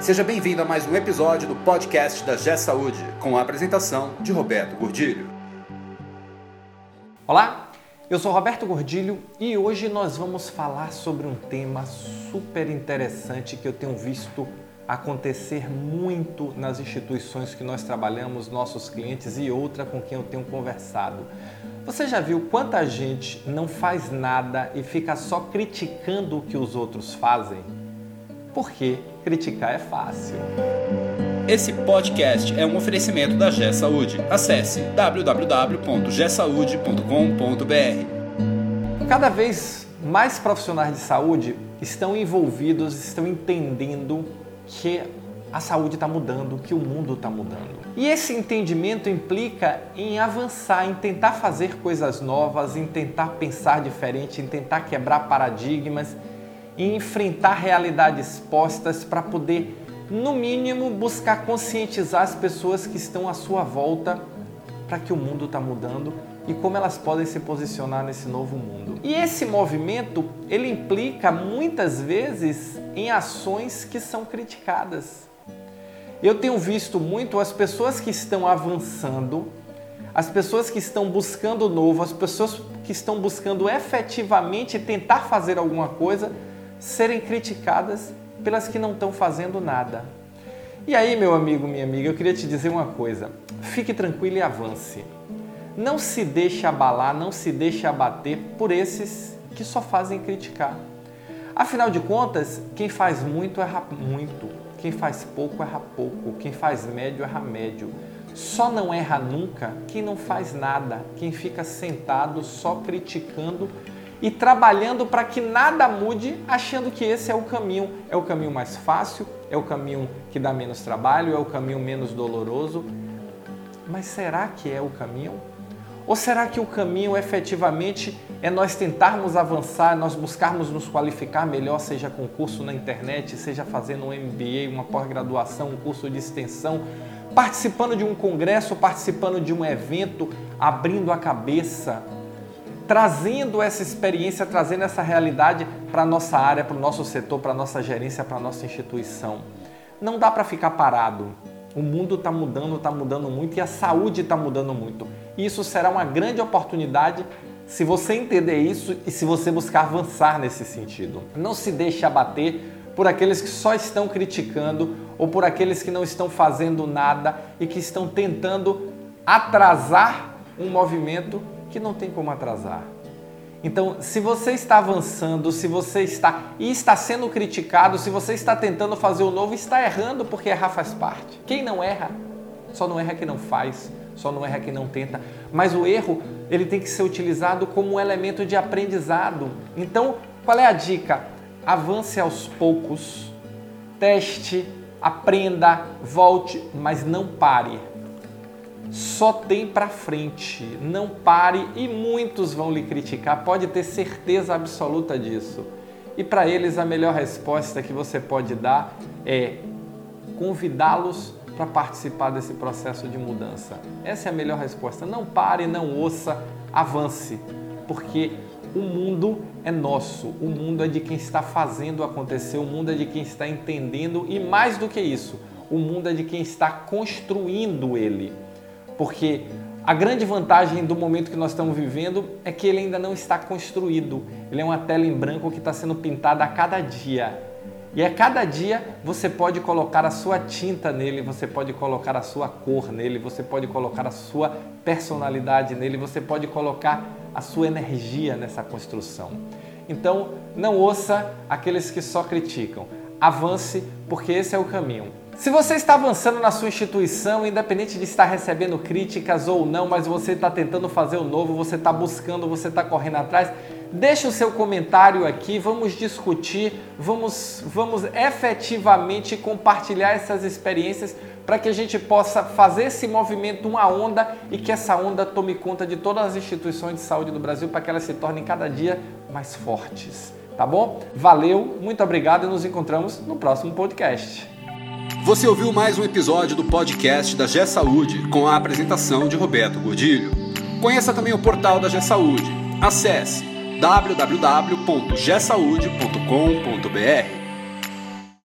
Seja bem-vindo a mais um episódio do podcast da G Saúde, com a apresentação de Roberto Gordilho. Olá, eu sou Roberto Gordilho e hoje nós vamos falar sobre um tema super interessante que eu tenho visto acontecer muito nas instituições que nós trabalhamos, nossos clientes e outra com quem eu tenho conversado. Você já viu quanta gente não faz nada e fica só criticando o que os outros fazem? Porque criticar é fácil. Esse podcast é um oferecimento da G Saúde. Acesse www.gsaude.com.br. Cada vez mais profissionais de saúde estão envolvidos, estão entendendo que a saúde está mudando, que o mundo está mudando. E esse entendimento implica em avançar, em tentar fazer coisas novas, em tentar pensar diferente, em tentar quebrar paradigmas, em enfrentar realidades postas para poder, no mínimo, buscar conscientizar as pessoas que estão à sua volta para que o mundo está mudando e como elas podem se posicionar nesse novo mundo. E esse movimento, ele implica muitas vezes em ações que são criticadas. Eu tenho visto muito as pessoas que estão avançando, as pessoas que estão buscando novo, as pessoas que estão buscando efetivamente tentar fazer alguma coisa, serem criticadas pelas que não estão fazendo nada. E aí, meu amigo, minha amiga, eu queria te dizer uma coisa: fique tranquilo e avance. Não se deixe abalar, não se deixe abater por esses que só fazem criticar. Afinal de contas, quem faz muito erra muito. Quem faz pouco erra pouco, quem faz médio erra médio. Só não erra nunca quem não faz nada, quem fica sentado só criticando e trabalhando para que nada mude, achando que esse é o caminho, é o caminho mais fácil, é o caminho que dá menos trabalho, é o caminho menos doloroso. Mas será que é o caminho? Ou será que o caminho efetivamente é nós tentarmos avançar, nós buscarmos nos qualificar melhor, seja com curso na internet, seja fazendo um MBA, uma pós-graduação, um curso de extensão, participando de um congresso, participando de um evento, abrindo a cabeça, trazendo essa experiência, trazendo essa realidade para a nossa área, para o nosso setor, para a nossa gerência, para a nossa instituição. Não dá para ficar parado. O mundo está mudando, está mudando muito e a saúde está mudando muito. Isso será uma grande oportunidade se você entender isso e se você buscar avançar nesse sentido. Não se deixe abater por aqueles que só estão criticando ou por aqueles que não estão fazendo nada e que estão tentando atrasar um movimento que não tem como atrasar. Então, se você está avançando, se você está e está sendo criticado, se você está tentando fazer o novo, está errando porque errar faz parte. Quem não erra, só não erra quem não faz, só não erra quem não tenta. Mas o erro, ele tem que ser utilizado como um elemento de aprendizado. Então, qual é a dica? Avance aos poucos, teste, aprenda, volte, mas não pare só tem para frente. Não pare e muitos vão lhe criticar, pode ter certeza absoluta disso. E para eles a melhor resposta que você pode dar é convidá-los para participar desse processo de mudança. Essa é a melhor resposta. Não pare, não ouça, avance, porque o mundo é nosso, o mundo é de quem está fazendo acontecer, o mundo é de quem está entendendo e mais do que isso, o mundo é de quem está construindo ele porque a grande vantagem do momento que nós estamos vivendo é que ele ainda não está construído. Ele é uma tela em branco que está sendo pintada a cada dia. E a cada dia você pode colocar a sua tinta nele, você pode colocar a sua cor nele, você pode colocar a sua personalidade nele, você pode colocar a sua energia nessa construção. Então, não ouça aqueles que só criticam. Avance, porque esse é o caminho. Se você está avançando na sua instituição, independente de estar recebendo críticas ou não, mas você está tentando fazer o novo, você está buscando, você está correndo atrás, deixe o seu comentário aqui, vamos discutir, vamos, vamos efetivamente compartilhar essas experiências para que a gente possa fazer esse movimento uma onda e que essa onda tome conta de todas as instituições de saúde do Brasil para que elas se tornem cada dia mais fortes. Tá bom? Valeu, muito obrigado e nos encontramos no próximo podcast. Você ouviu mais um episódio do podcast da G Saúde com a apresentação de Roberto Godilho. Conheça também o portal da G Saúde. Acesse www.gsaude.com.br.